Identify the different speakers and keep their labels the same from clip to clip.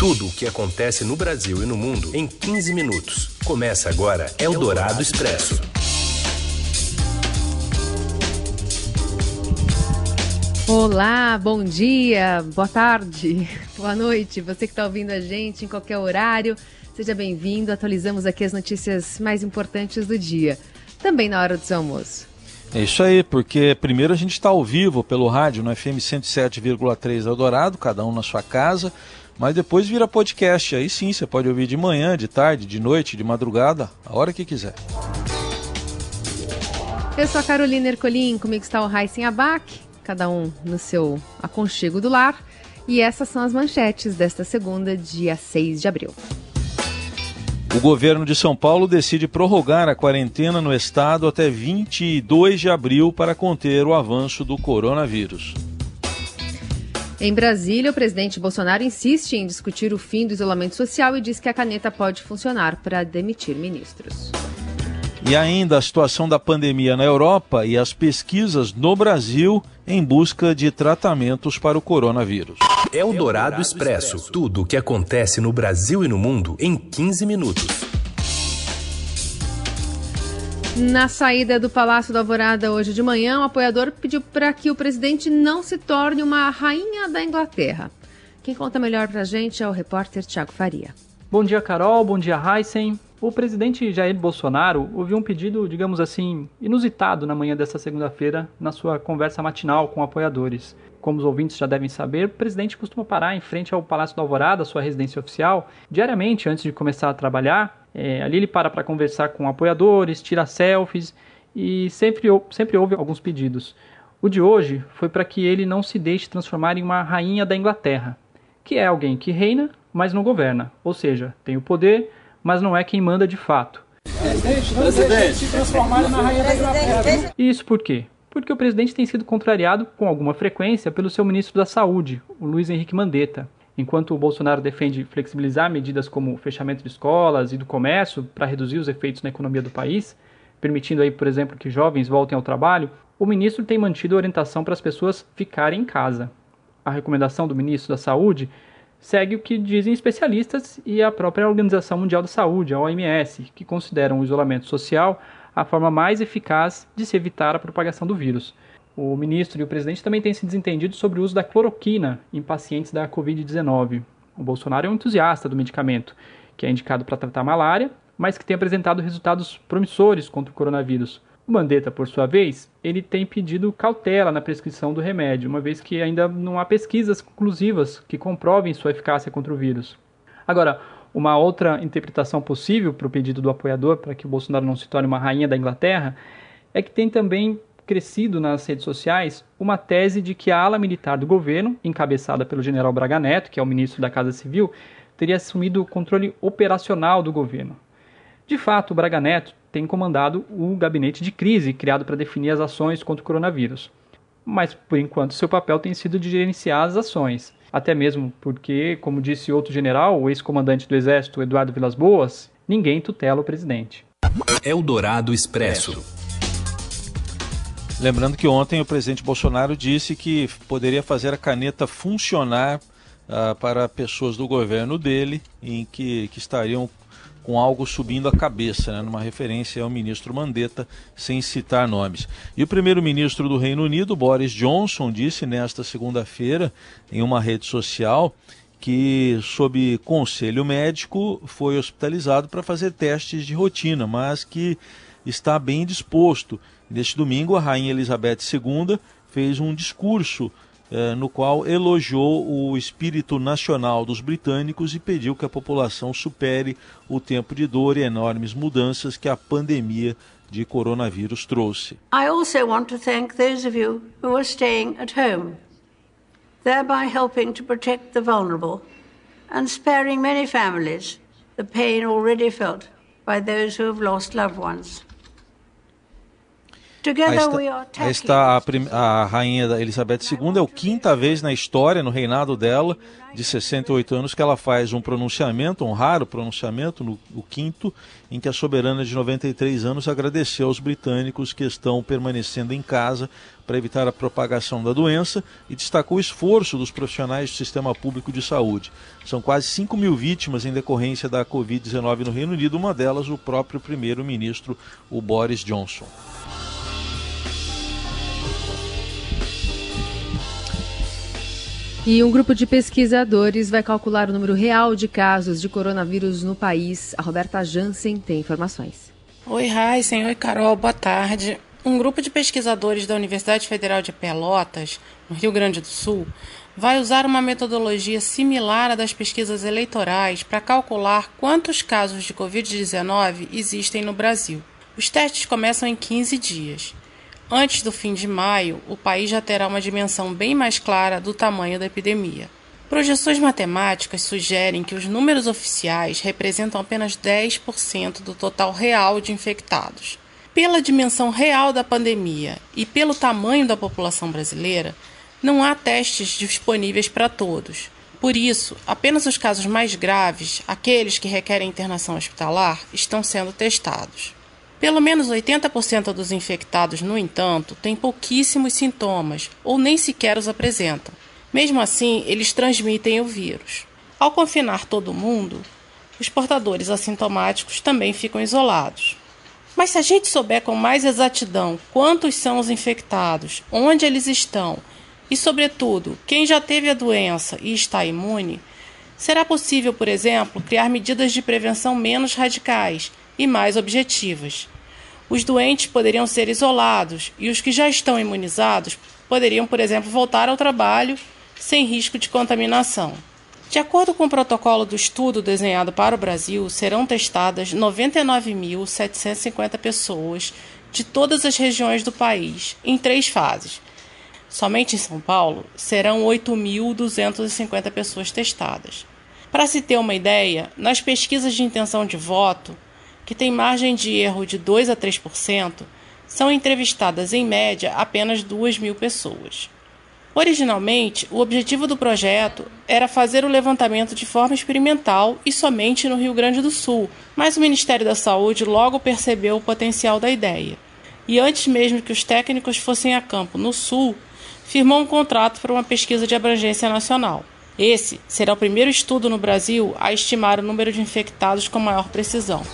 Speaker 1: Tudo o que acontece no Brasil e no mundo em 15 minutos. Começa agora Eldorado Expresso.
Speaker 2: Olá, bom dia, boa tarde, boa noite. Você que está ouvindo a gente em qualquer horário, seja bem-vindo. Atualizamos aqui as notícias mais importantes do dia, também na hora do seu almoço.
Speaker 3: É isso aí, porque primeiro a gente está ao vivo pelo rádio no FM 107,3 Eldorado, cada um na sua casa, mas depois vira podcast. Aí sim, você pode ouvir de manhã, de tarde, de noite, de madrugada, a hora que quiser.
Speaker 2: Eu sou a Carolina Ercolim, comigo está o Raíssen Abac, cada um no seu aconchego do lar. E essas são as manchetes desta segunda, dia 6 de abril.
Speaker 3: O governo de São Paulo decide prorrogar a quarentena no estado até 22 de abril para conter o avanço do coronavírus.
Speaker 2: Em Brasília, o presidente Bolsonaro insiste em discutir o fim do isolamento social e diz que a caneta pode funcionar para demitir ministros.
Speaker 3: E ainda a situação da pandemia na Europa e as pesquisas no Brasil em busca de tratamentos para o coronavírus.
Speaker 1: É o Dourado Expresso. Tudo o que acontece no Brasil e no mundo em 15 minutos.
Speaker 2: Na saída do Palácio da Alvorada hoje de manhã, um apoiador pediu para que o presidente não se torne uma rainha da Inglaterra. Quem conta melhor para a gente é o repórter Tiago Faria.
Speaker 4: Bom dia, Carol. Bom dia, Heisen. O presidente Jair Bolsonaro ouviu um pedido, digamos assim, inusitado na manhã desta segunda-feira, na sua conversa matinal com apoiadores. Como os ouvintes já devem saber, o presidente costuma parar em frente ao Palácio da Alvorada, sua residência oficial, diariamente antes de começar a trabalhar. É, ali ele para para conversar com apoiadores, tira selfies e sempre, sempre houve alguns pedidos. O de hoje foi para que ele não se deixe transformar em uma rainha da Inglaterra, que é alguém que reina, mas não governa, ou seja, tem o poder, mas não é quem manda de fato. Presidente, não presidente. se transformar na rainha da Inglaterra. Isso por quê? Porque o presidente tem sido contrariado com alguma frequência pelo seu ministro da Saúde, o Luiz Henrique Mandetta. Enquanto o Bolsonaro defende flexibilizar medidas como fechamento de escolas e do comércio para reduzir os efeitos na economia do país, permitindo aí, por exemplo, que jovens voltem ao trabalho, o ministro tem mantido a orientação para as pessoas ficarem em casa. A recomendação do ministro da Saúde segue o que dizem especialistas e a própria Organização Mundial da Saúde, a OMS, que consideram o isolamento social a forma mais eficaz de se evitar a propagação do vírus. O ministro e o presidente também têm se desentendido sobre o uso da cloroquina em pacientes da Covid-19. O Bolsonaro é um entusiasta do medicamento, que é indicado para tratar malária, mas que tem apresentado resultados promissores contra o coronavírus. O Mandetta, por sua vez, ele tem pedido cautela na prescrição do remédio, uma vez que ainda não há pesquisas conclusivas que comprovem sua eficácia contra o vírus. Agora, uma outra interpretação possível para o pedido do apoiador para que o Bolsonaro não se torne uma rainha da Inglaterra é que tem também crescido nas redes sociais uma tese de que a ala militar do governo, encabeçada pelo general Braga Neto, que é o ministro da Casa Civil, teria assumido o controle operacional do governo. De fato, Braga Neto tem comandado o gabinete de crise criado para definir as ações contra o coronavírus. Mas, por enquanto, seu papel tem sido de gerenciar as ações. Até mesmo porque, como disse outro general, o ex-comandante do Exército, Eduardo Vilas Boas, ninguém tutela o presidente.
Speaker 1: Eldorado Expresso.
Speaker 3: Lembrando que ontem o presidente Bolsonaro disse que poderia fazer a caneta funcionar uh, para pessoas do governo dele, em que, que estariam com algo subindo a cabeça, né, numa referência ao ministro Mandetta, sem citar nomes. E o primeiro-ministro do Reino Unido, Boris Johnson, disse nesta segunda-feira, em uma rede social, que, sob conselho médico, foi hospitalizado para fazer testes de rotina, mas que está bem disposto. Neste domingo, a Rainha Elizabeth II fez um discurso eh, no qual elogiou o espírito nacional dos britânicos e pediu que a população supere o tempo de dor e enormes mudanças que a pandemia de coronavírus trouxe.
Speaker 5: I also want to thank those of you who are staying at home, thereby helping to protect the vulnerable and sparing many families the pain already felt by those who have lost loved ones.
Speaker 3: Aí está, a, a, rainha Elizabeth II, é a quinta vez na história, no reinado dela, de 68 anos, que ela faz um pronunciamento, um raro pronunciamento, no, o quinto, em que a soberana de 93 anos agradeceu aos britânicos que estão permanecendo em casa para evitar a propagação da doença e destacou o esforço dos profissionais do sistema público de saúde. São quase 5 mil vítimas em decorrência da Covid-19 no Reino Unido, uma delas o próprio primeiro-ministro, o Boris Johnson.
Speaker 2: E um grupo de pesquisadores vai calcular o número real de casos de coronavírus no país. A Roberta Jansen tem informações.
Speaker 6: Oi, Raíssen. Oi, Carol. Boa tarde. Um grupo de pesquisadores da Universidade Federal de Pelotas, no Rio Grande do Sul, vai usar uma metodologia similar à das pesquisas eleitorais para calcular quantos casos de Covid-19 existem no Brasil. Os testes começam em 15 dias. Antes do fim de maio, o país já terá uma dimensão bem mais clara do tamanho da epidemia. Projeções matemáticas sugerem que os números oficiais representam apenas 10% do total real de infectados. Pela dimensão real da pandemia e pelo tamanho da população brasileira, não há testes disponíveis para todos. Por isso, apenas os casos mais graves, aqueles que requerem internação hospitalar, estão sendo testados. Pelo menos 80% dos infectados, no entanto, têm pouquíssimos sintomas ou nem sequer os apresentam. Mesmo assim, eles transmitem o vírus. Ao confinar todo mundo, os portadores assintomáticos também ficam isolados. Mas se a gente souber com mais exatidão quantos são os infectados, onde eles estão e, sobretudo, quem já teve a doença e está imune, será possível, por exemplo, criar medidas de prevenção menos radicais e mais objetivas. Os doentes poderiam ser isolados e os que já estão imunizados poderiam, por exemplo, voltar ao trabalho sem risco de contaminação. De acordo com o protocolo do estudo desenhado para o Brasil, serão testadas 99.750 pessoas de todas as regiões do país, em três fases. Somente em São Paulo serão 8.250 pessoas testadas. Para se ter uma ideia, nas pesquisas de intenção de voto, que tem margem de erro de 2 a 3%, são entrevistadas em média apenas 2 mil pessoas. Originalmente, o objetivo do projeto era fazer o levantamento de forma experimental e somente no Rio Grande do Sul, mas o Ministério da Saúde logo percebeu o potencial da ideia. E antes mesmo que os técnicos fossem a campo no Sul, firmou um contrato para uma pesquisa de abrangência nacional. Esse será o primeiro estudo no Brasil a estimar o número de infectados com maior precisão.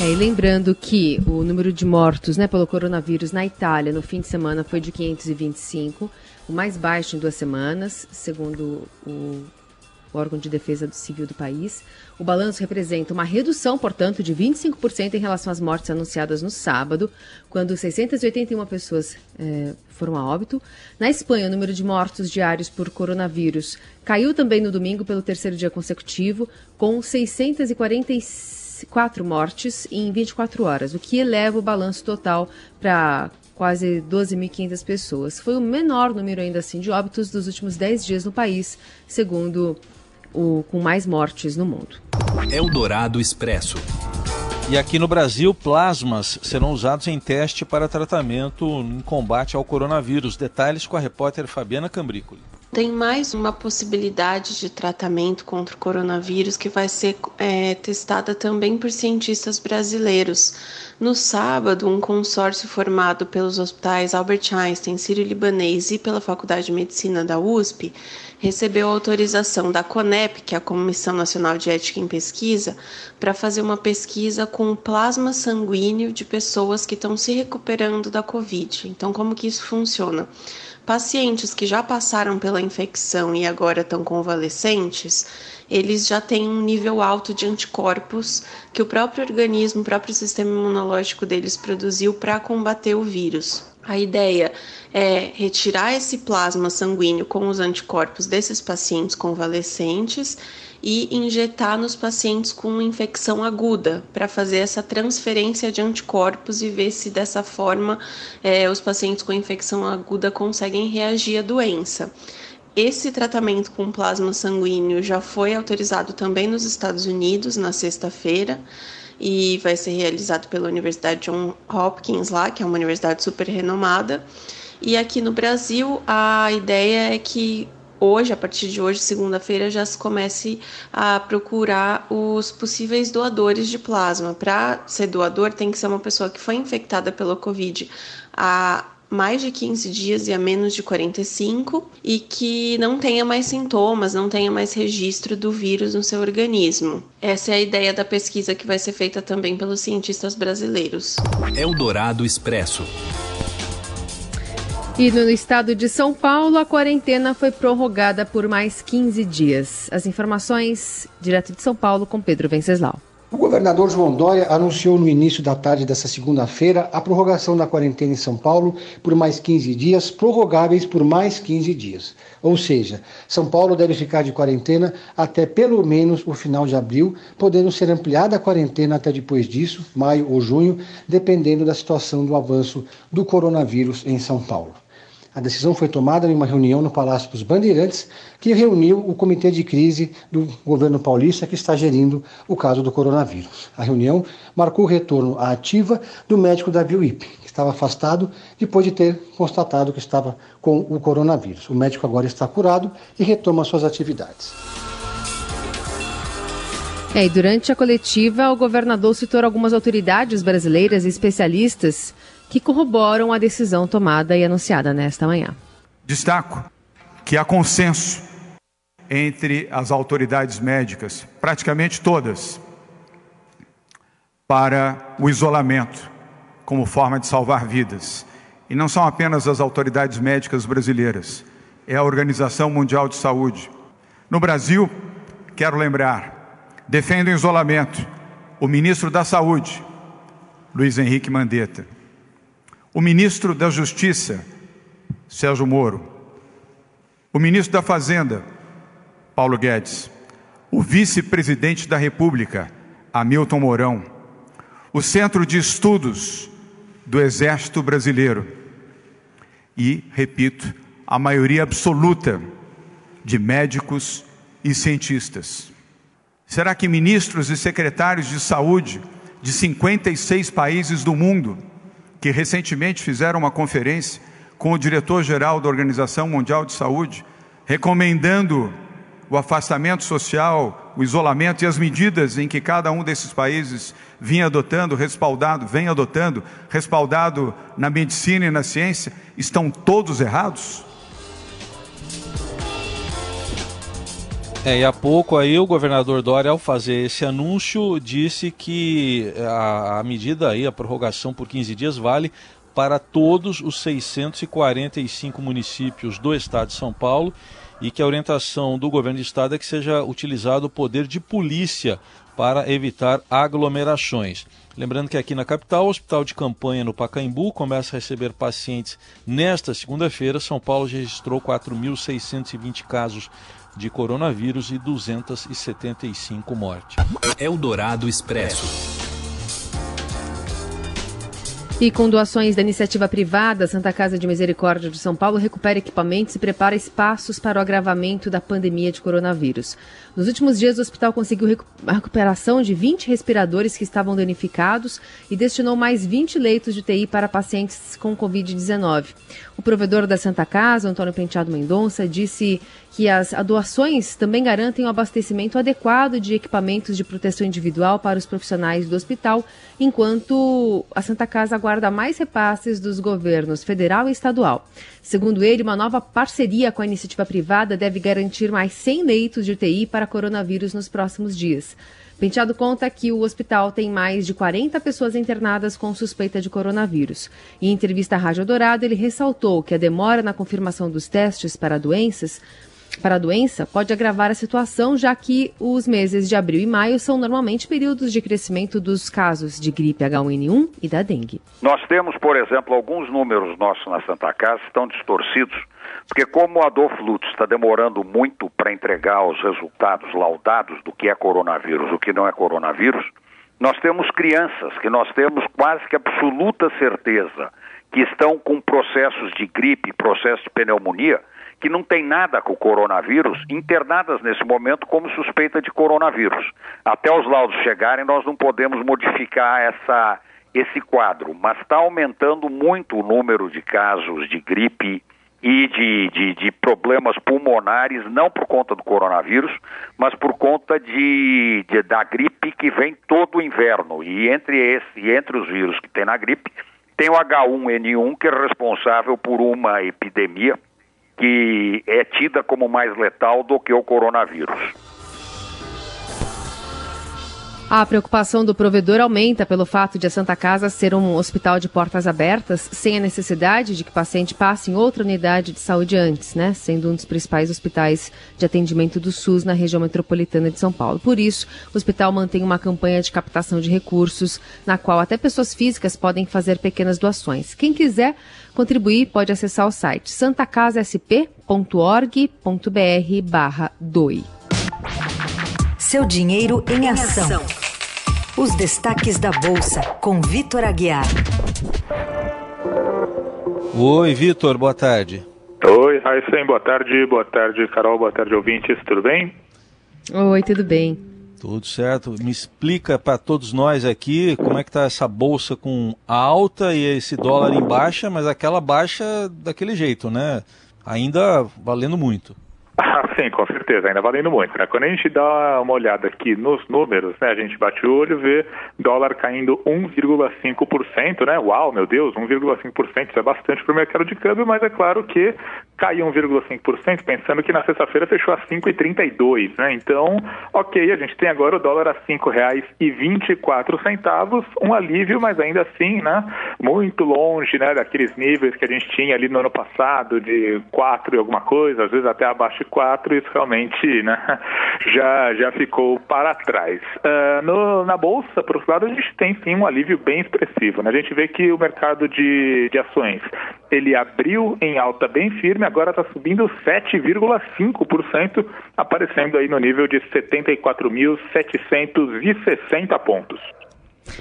Speaker 2: É, e lembrando que o número de mortos né, pelo coronavírus na Itália no fim de semana foi de 525, o mais baixo em duas semanas, segundo o órgão de defesa civil do país. O balanço representa uma redução, portanto, de 25% em relação às mortes anunciadas no sábado, quando 681 pessoas é, foram a óbito. Na Espanha, o número de mortos diários por coronavírus caiu também no domingo pelo terceiro dia consecutivo, com 645 quatro mortes em 24 horas, o que eleva o balanço total para quase 12.500 pessoas. Foi o menor número ainda assim de óbitos dos últimos 10 dias no país, segundo o com mais mortes no mundo.
Speaker 1: Eldorado Expresso.
Speaker 3: E aqui no Brasil, plasmas serão usados em teste para tratamento em combate ao coronavírus. Detalhes com a repórter Fabiana Cambrícoli
Speaker 7: tem mais uma possibilidade de tratamento contra o coronavírus que vai ser é, testada também por cientistas brasileiros. No sábado, um consórcio formado pelos hospitais Albert Einstein, Sírio-Libanês e pela Faculdade de Medicina da USP recebeu autorização da CONEP, que é a Comissão Nacional de Ética em Pesquisa, para fazer uma pesquisa com plasma sanguíneo de pessoas que estão se recuperando da Covid. Então, como que isso funciona? Pacientes que já passaram pela infecção e agora estão convalescentes, eles já têm um nível alto de anticorpos que o próprio organismo, o próprio sistema imunológico deles produziu para combater o vírus. A ideia é retirar esse plasma sanguíneo com os anticorpos desses pacientes convalescentes e injetar nos pacientes com infecção aguda, para fazer essa transferência de anticorpos e ver se dessa forma é, os pacientes com infecção aguda conseguem reagir à doença. Esse tratamento com plasma sanguíneo já foi autorizado também nos Estados Unidos na sexta-feira e vai ser realizado pela Universidade John Hopkins lá, que é uma universidade super renomada. E aqui no Brasil, a ideia é que hoje, a partir de hoje, segunda-feira, já se comece a procurar os possíveis doadores de plasma. Para ser doador, tem que ser uma pessoa que foi infectada pela Covid mais de 15 dias e a menos de 45 e que não tenha mais sintomas, não tenha mais registro do vírus no seu organismo. Essa é a ideia da pesquisa que vai ser feita também pelos cientistas brasileiros.
Speaker 1: Eldorado Expresso.
Speaker 2: E no estado de São Paulo, a quarentena foi prorrogada por mais 15 dias. As informações direto de São Paulo com Pedro Venceslau.
Speaker 8: O governador João Dória anunciou no início da tarde desta segunda-feira a prorrogação da quarentena em São Paulo por mais 15 dias, prorrogáveis por mais 15 dias. Ou seja, São Paulo deve ficar de quarentena até pelo menos o final de abril, podendo ser ampliada a quarentena até depois disso, maio ou junho, dependendo da situação do avanço do coronavírus em São Paulo. A decisão foi tomada em uma reunião no Palácio dos Bandeirantes, que reuniu o comitê de crise do governo paulista que está gerindo o caso do coronavírus. A reunião marcou o retorno à ativa do médico da Bioip, que estava afastado depois de ter constatado que estava com o coronavírus. O médico agora está curado e retoma suas atividades.
Speaker 2: É, e durante a coletiva, o governador citou algumas autoridades brasileiras e especialistas que corroboram a decisão tomada e anunciada nesta manhã.
Speaker 9: Destaco que há consenso entre as autoridades médicas, praticamente todas, para o isolamento como forma de salvar vidas. E não são apenas as autoridades médicas brasileiras, é a Organização Mundial de Saúde. No Brasil, quero lembrar, defende o isolamento o ministro da Saúde, Luiz Henrique Mandetta o ministro da Justiça, Sérgio Moro, o ministro da Fazenda, Paulo Guedes, o vice-presidente da República, Hamilton Mourão, o Centro de Estudos do Exército Brasileiro e, repito, a maioria absoluta de médicos e cientistas. Será que ministros e secretários de saúde de 56 países do mundo que recentemente fizeram uma conferência com o diretor-geral da Organização Mundial de Saúde, recomendando o afastamento social, o isolamento e as medidas em que cada um desses países vinha adotando, respaldado, vem adotando, respaldado na medicina e na ciência, estão todos errados?
Speaker 3: É, e há pouco aí o governador Dória, ao fazer esse anúncio, disse que a, a medida aí, a prorrogação por 15 dias, vale para todos os 645 municípios do estado de São Paulo e que a orientação do governo do estado é que seja utilizado o poder de polícia para evitar aglomerações. Lembrando que aqui na capital, o hospital de campanha no Pacaembu começa a receber pacientes nesta segunda-feira. São Paulo registrou 4.620 casos de coronavírus e 275 mortes.
Speaker 1: Eldorado Expresso.
Speaker 2: E com doações da iniciativa privada, Santa Casa de Misericórdia de São Paulo recupera equipamentos e prepara espaços para o agravamento da pandemia de coronavírus. Nos últimos dias, o hospital conseguiu a recuperação de 20 respiradores que estavam danificados e destinou mais 20 leitos de TI para pacientes com Covid-19. O provedor da Santa Casa, Antônio Penteado Mendonça, disse que as doações também garantem o abastecimento adequado de equipamentos de proteção individual para os profissionais do hospital, enquanto a Santa Casa aguarda mais repasses dos governos federal e estadual. Segundo ele, uma nova parceria com a iniciativa privada deve garantir mais 100 leitos de UTI para coronavírus nos próximos dias. Penteado conta que o hospital tem mais de 40 pessoas internadas com suspeita de coronavírus. Em entrevista à Rádio Dourado, ele ressaltou que a demora na confirmação dos testes para doenças para a doença pode agravar a situação, já que os meses de abril e maio são normalmente períodos de crescimento dos casos de gripe H1N1 e da dengue.
Speaker 10: Nós temos, por exemplo, alguns números nossos na Santa Casa estão distorcidos, porque como o Adolfo Lutz está demorando muito para entregar os resultados laudados do que é coronavírus, o que não é coronavírus, nós temos crianças que nós temos quase que absoluta certeza que estão com processos de gripe, processos de pneumonia, que não tem nada com o coronavírus, internadas nesse momento como suspeita de coronavírus. Até os laudos chegarem, nós não podemos modificar essa, esse quadro, mas está aumentando muito o número de casos de gripe e de, de, de, problemas pulmonares, não por conta do coronavírus, mas por conta de, de, da gripe que vem todo o inverno. E entre esse, entre os vírus que tem na gripe, tem o H1N1, que é responsável por uma epidemia que é tida como mais letal do que o coronavírus.
Speaker 2: A preocupação do provedor aumenta pelo fato de a Santa Casa ser um hospital de portas abertas, sem a necessidade de que o paciente passe em outra unidade de saúde antes, né? Sendo um dos principais hospitais de atendimento do SUS na região metropolitana de São Paulo. Por isso, o hospital mantém uma campanha de captação de recursos, na qual até pessoas físicas podem fazer pequenas doações. Quem quiser contribuir pode acessar o site santacasasp.org.br barra doe.
Speaker 11: Seu dinheiro em ação. Os destaques da Bolsa, com Vitor Aguiar.
Speaker 3: Oi, Vitor, boa tarde.
Speaker 12: Oi, Raíssen, boa tarde. Boa tarde, Carol, boa tarde, ouvintes, tudo bem?
Speaker 2: Oi, tudo bem.
Speaker 3: Tudo certo. Me explica para todos nós aqui como é que está essa bolsa com alta e esse dólar em baixa, mas aquela baixa daquele jeito, né? Ainda valendo muito.
Speaker 12: Ah, sim, com certeza, ainda valendo muito. Né? Quando a gente dá uma olhada aqui nos números, né, a gente bate o olho e vê dólar caindo 1,5%, né? Uau, meu Deus, 1,5%, isso é bastante para o mercado de câmbio, mas é claro que caiu 1,5%, pensando que na sexta-feira fechou a 5,32, né? Então, ok, a gente tem agora o dólar a R$ 5,24, um alívio, mas ainda assim, né? Muito longe, né, daqueles níveis que a gente tinha ali no ano passado de 4 e alguma coisa, às vezes até abaixo 4, isso realmente né, já, já ficou para trás. Uh, no, na Bolsa, por outro lado, a gente tem sim um alívio bem expressivo. Né? A gente vê que o mercado de, de ações ele abriu em alta bem firme, agora está subindo 7,5%, aparecendo aí no nível de 74.760 pontos.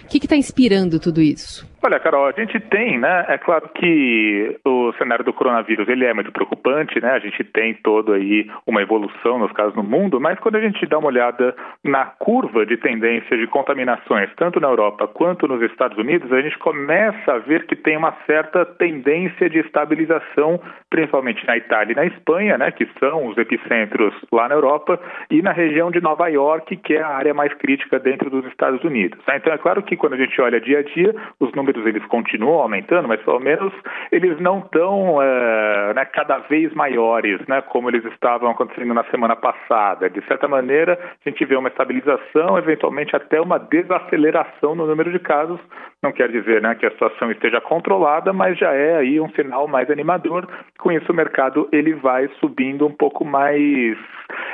Speaker 2: O que está inspirando tudo isso?
Speaker 12: Olha, Carol, a gente tem, né? É claro que o cenário do coronavírus ele é muito preocupante, né? A gente tem todo aí uma evolução nos casos no mundo, mas quando a gente dá uma olhada na curva de tendência de contaminações, tanto na Europa quanto nos Estados Unidos, a gente começa a ver que tem uma certa tendência de estabilização, principalmente na Itália e na Espanha, né? Que são os epicentros lá na Europa e na região de Nova York, que é a área mais crítica dentro dos Estados Unidos. Né? Então é claro que quando a gente olha dia a dia, os números números eles continuam aumentando, mas pelo menos eles não estão é, né, cada vez maiores, né, como eles estavam acontecendo na semana passada. De certa maneira, a gente vê uma estabilização, eventualmente até uma desaceleração no número de casos. Não quer dizer né, que a situação esteja controlada, mas já é aí um sinal mais animador. Com isso, o mercado ele vai subindo um pouco mais,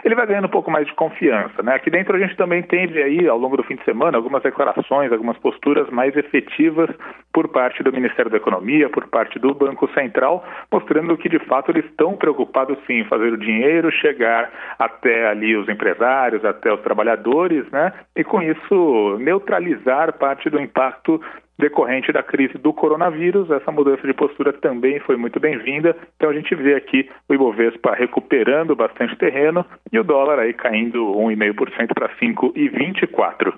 Speaker 12: ele vai ganhando um pouco mais de confiança. Né? Aqui dentro a gente também teve aí, ao longo do fim de semana, algumas declarações, algumas posturas mais efetivas por parte do Ministério da Economia, por parte do Banco Central, mostrando que de fato eles estão preocupados sim em fazer o dinheiro chegar até ali os empresários, até os trabalhadores, né? E com isso neutralizar parte do impacto decorrente da crise do coronavírus. Essa mudança de postura também foi muito bem-vinda. Então a gente vê aqui o Ibovespa recuperando bastante terreno e o dólar aí caindo 1,5% para 5,24.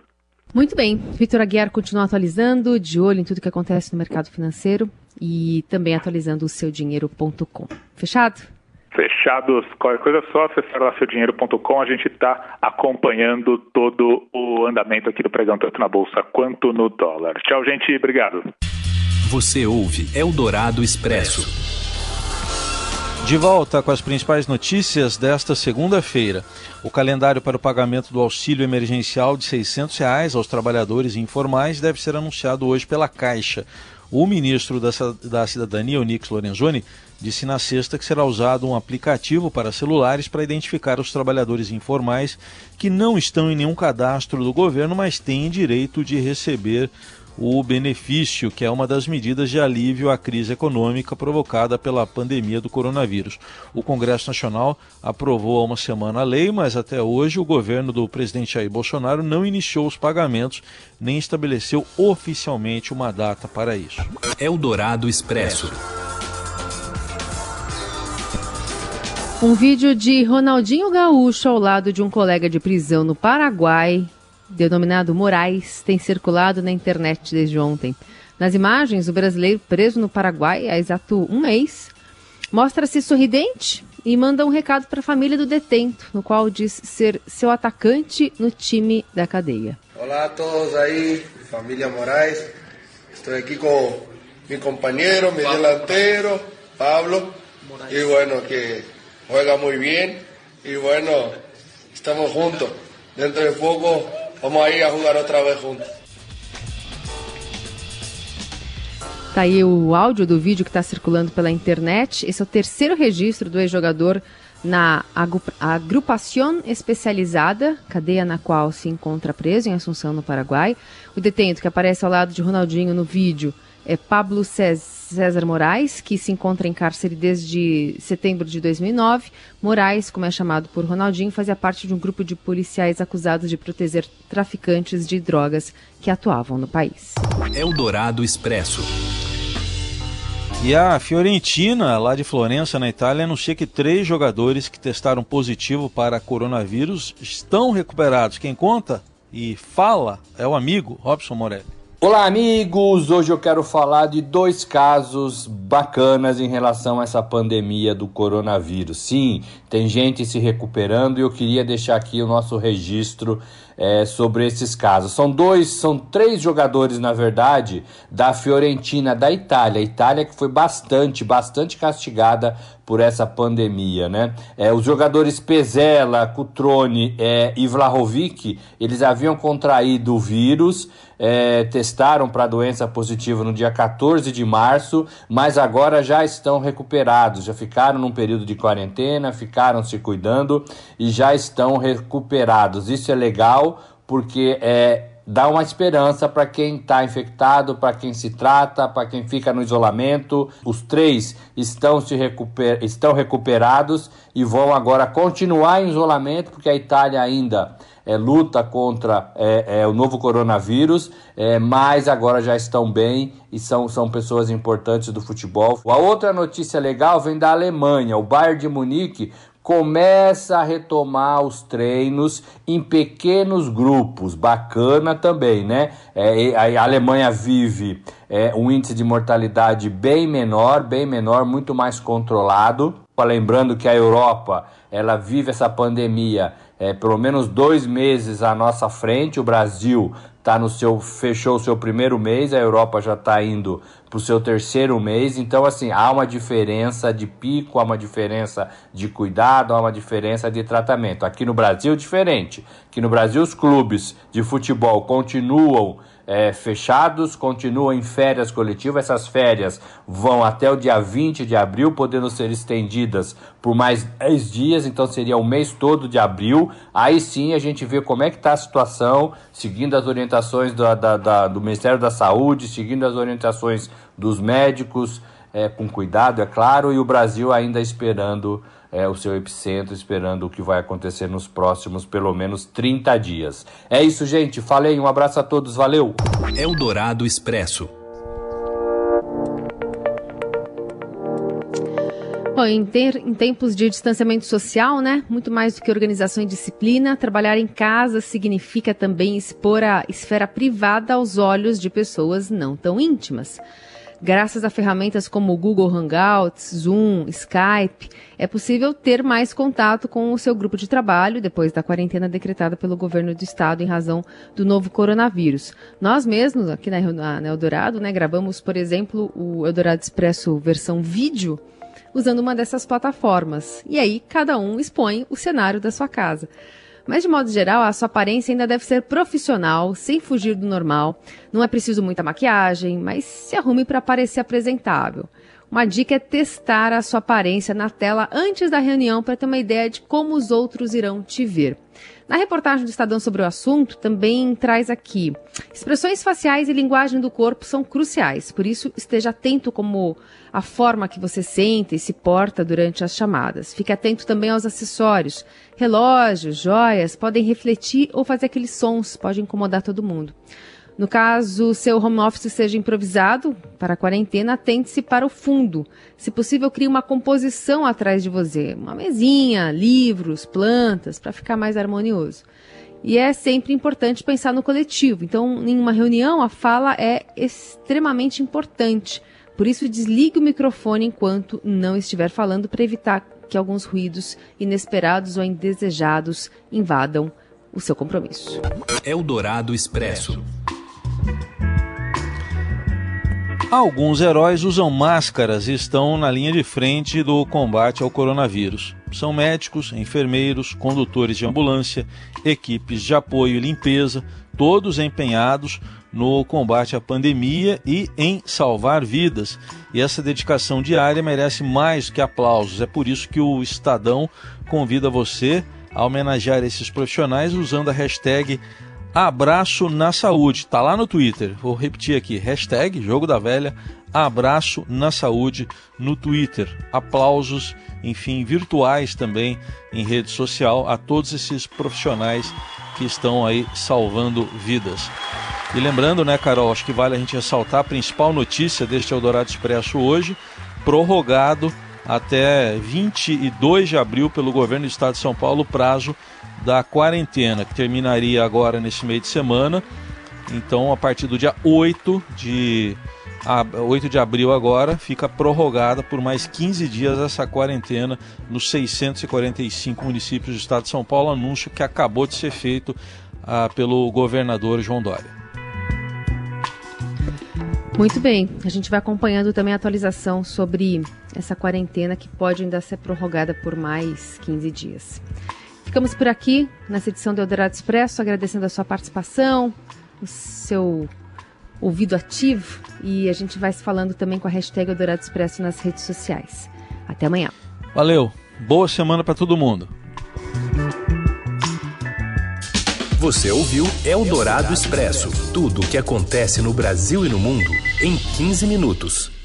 Speaker 2: Muito bem. Vitor Aguiar continua atualizando, de olho em tudo que acontece no mercado financeiro e também atualizando o seudinheiro.com. Fechado?
Speaker 12: Fechados. Qualquer coisa é só acessar lá seudinheiro.com. A gente está acompanhando todo o andamento aqui do pregão, tanto na Bolsa quanto no dólar. Tchau, gente. Obrigado.
Speaker 1: Você ouve Eldorado Expresso.
Speaker 3: De volta com as principais notícias desta segunda-feira. O calendário para o pagamento do auxílio emergencial de 600 reais aos trabalhadores informais deve ser anunciado hoje pela Caixa. O ministro da, Cidadania, Onix Lorenzoni, disse na sexta que será usado um aplicativo para celulares para identificar os trabalhadores informais que não estão em nenhum cadastro do governo, mas têm direito de receber o benefício, que é uma das medidas de alívio à crise econômica provocada pela pandemia do coronavírus. O Congresso Nacional aprovou há uma semana a lei, mas até hoje o governo do presidente Jair Bolsonaro não iniciou os pagamentos nem estabeleceu oficialmente uma data para isso.
Speaker 1: Eldorado Expresso.
Speaker 2: Um vídeo de Ronaldinho Gaúcho ao lado de um colega de prisão no Paraguai, denominado Moraes, tem circulado na internet desde ontem. Nas imagens, o brasileiro preso no Paraguai há exato um mês mostra-se sorridente e manda um recado para a família do detento, no qual diz ser seu atacante no time da cadeia.
Speaker 13: Olá a todos aí, família Moraes. Estou aqui com meu companheiro, meu delantero, Pablo. E bueno, que juega muy bien y bueno, estamos juntos. Dentro de poco vamos a ir a jugar otra vez juntos.
Speaker 2: Tá aí o áudio do vídeo que está circulando pela internet. Esse é o terceiro registro do ex-jogador na agrupação especializada, cadeia na qual se encontra preso em Assunção, no Paraguai. O detento que aparece ao lado de Ronaldinho no vídeo é Pablo César Moraes, que se encontra em cárcere desde setembro de 2009. Moraes, como é chamado por Ronaldinho, fazia parte de um grupo de policiais acusados de proteger traficantes de drogas que atuavam no país.
Speaker 1: Eldorado Expresso.
Speaker 3: E a Fiorentina, lá de Florença, na Itália, anuncia que três jogadores que testaram positivo para coronavírus estão recuperados. Quem conta e fala é o amigo Robson Morelli.
Speaker 14: Olá, amigos! Hoje eu quero falar de dois casos bacanas em relação a essa pandemia do coronavírus. Sim, tem gente se recuperando e eu queria deixar aqui o nosso registro é, sobre esses casos. São dois, são três jogadores, na verdade, da Fiorentina da Itália. Itália que foi bastante, bastante castigada por essa pandemia, né? É, os jogadores Pezela, Cutrone é, e Vlahovic, eles haviam contraído o vírus, é, testaram para a doença positiva no dia 14 de março, mas agora já estão recuperados, já ficaram num período de quarentena, ficaram se cuidando e já estão recuperados. Isso é legal porque é dá uma esperança para quem está infectado, para quem se trata, para quem fica no isolamento. Os três estão, se recuper estão recuperados e vão agora continuar em isolamento, porque a Itália ainda é, luta contra é, é, o novo coronavírus, é, mas agora já estão bem e são, são pessoas importantes do futebol. A outra notícia legal vem da Alemanha. O Bayern de Munique começa a retomar os treinos em pequenos grupos, bacana também, né? É, a Alemanha vive é, um índice de mortalidade bem menor, bem menor, muito mais controlado. Lembrando que a Europa ela vive essa pandemia é, pelo menos dois meses à nossa frente. O Brasil tá no seu fechou o seu primeiro mês, a Europa já está indo para o seu terceiro mês. Então, assim, há uma diferença de pico, há uma diferença de cuidado, há uma diferença de tratamento. Aqui no Brasil, diferente. Aqui no Brasil, os clubes de futebol continuam é, fechados, continuam em férias coletivas. Essas férias vão até o dia 20 de abril, podendo ser estendidas por mais 10 dias, então seria o mês todo de abril. Aí sim a gente vê como é que está a situação, seguindo as orientações da, da, da, do Ministério da Saúde, seguindo as orientações dos médicos, é, com cuidado, é claro, e o Brasil ainda esperando é, o seu epicentro, esperando o que vai acontecer nos próximos pelo menos 30 dias. É isso, gente. Falei, um abraço a todos, valeu!
Speaker 1: Eldorado Expresso.
Speaker 2: Bom, em, ter, em tempos de distanciamento social, né? Muito mais do que organização e disciplina, trabalhar em casa significa também expor a esfera privada aos olhos de pessoas não tão íntimas. Graças a ferramentas como Google Hangouts, Zoom, Skype, é possível ter mais contato com o seu grupo de trabalho depois da quarentena decretada pelo governo do estado em razão do novo coronavírus. Nós mesmos, aqui na, na Eldorado, né, gravamos, por exemplo, o Eldorado Expresso versão vídeo usando uma dessas plataformas. E aí, cada um expõe o cenário da sua casa. Mas, de modo geral, a sua aparência ainda deve ser profissional, sem fugir do normal. Não é preciso muita maquiagem, mas se arrume para parecer apresentável. Uma dica é testar a sua aparência na tela antes da reunião para ter uma ideia de como os outros irão te ver. Na reportagem do Estadão sobre o assunto, também traz aqui: expressões faciais e linguagem do corpo são cruciais, por isso esteja atento como a forma que você sente e se porta durante as chamadas. Fique atento também aos acessórios. Relógios, joias podem refletir ou fazer aqueles sons, pode incomodar todo mundo. No caso, seu home office seja improvisado para a quarentena, atente-se para o fundo. Se possível, crie uma composição atrás de você, uma mesinha, livros, plantas, para ficar mais harmonioso. E é sempre importante pensar no coletivo. Então, em uma reunião, a fala é extremamente importante. Por isso, desligue o microfone enquanto não estiver falando para evitar que alguns ruídos inesperados ou indesejados invadam o seu compromisso.
Speaker 1: Eldorado Expresso.
Speaker 3: Alguns heróis usam máscaras e estão na linha de frente do combate ao coronavírus. São médicos, enfermeiros, condutores de ambulância, equipes de apoio e limpeza, todos empenhados no combate à pandemia e em salvar vidas. E essa dedicação diária merece mais que aplausos. É por isso que o Estadão convida você a homenagear esses profissionais usando a hashtag Abraço na Saúde. Está lá no Twitter. Vou repetir aqui: hashtag Jogo da Velha, Abraço na Saúde no Twitter. Aplausos, enfim, virtuais também em rede social a todos esses profissionais que estão aí salvando vidas. E lembrando, né, Carol, acho que vale a gente ressaltar a principal notícia deste Eldorado Expresso hoje, prorrogado até 22 de abril pelo governo do estado de São Paulo prazo da quarentena, que terminaria agora nesse meio de semana. Então, a partir do dia 8 de, 8 de abril agora, fica prorrogada por mais 15 dias essa quarentena nos 645 municípios do estado de São Paulo, anúncio que acabou de ser feito ah, pelo governador João Dória.
Speaker 2: Muito bem, a gente vai acompanhando também a atualização sobre essa quarentena que pode ainda ser prorrogada por mais 15 dias. Ficamos por aqui nessa edição do Eldorado Expresso, agradecendo a sua participação, o seu ouvido ativo e a gente vai se falando também com a hashtag Eldorado Expresso nas redes sociais. Até amanhã.
Speaker 3: Valeu, boa semana para todo mundo.
Speaker 1: Você ouviu Eldorado Expresso tudo o que acontece no Brasil e no mundo em 15 minutos.